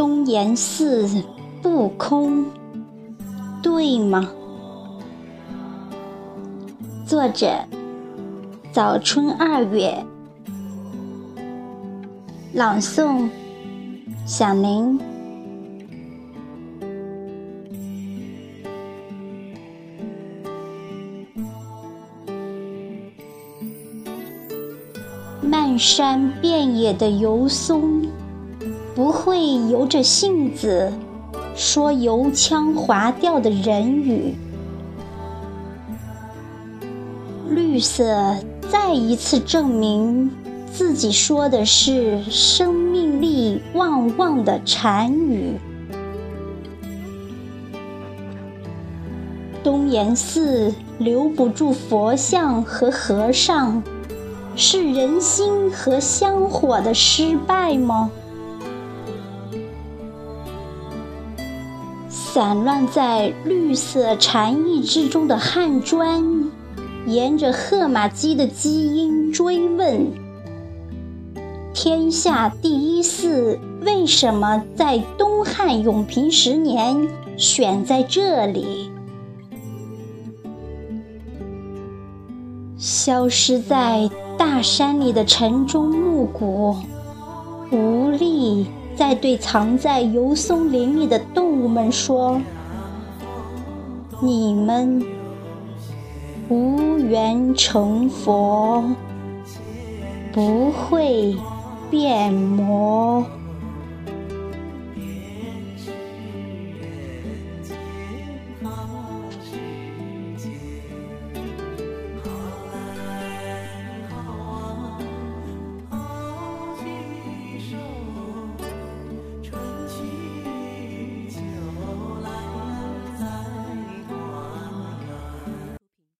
东岩寺不空，对吗？作者：早春二月，朗诵：小林。漫山遍野的油松，不会由着性子说油腔滑调的人语。绿色再一次证明自己说的是生命力旺旺的禅语。东岩寺留不住佛像和和尚。是人心和香火的失败吗？散乱在绿色禅意之中的汉砖，沿着荷马基的基因追问：天下第一寺为什么在东汉永平十年选在这里？消失在大山里的晨钟暮鼓，无力在对藏在油松林里的动物们说：“你们无缘成佛，不会变魔。”妈妈。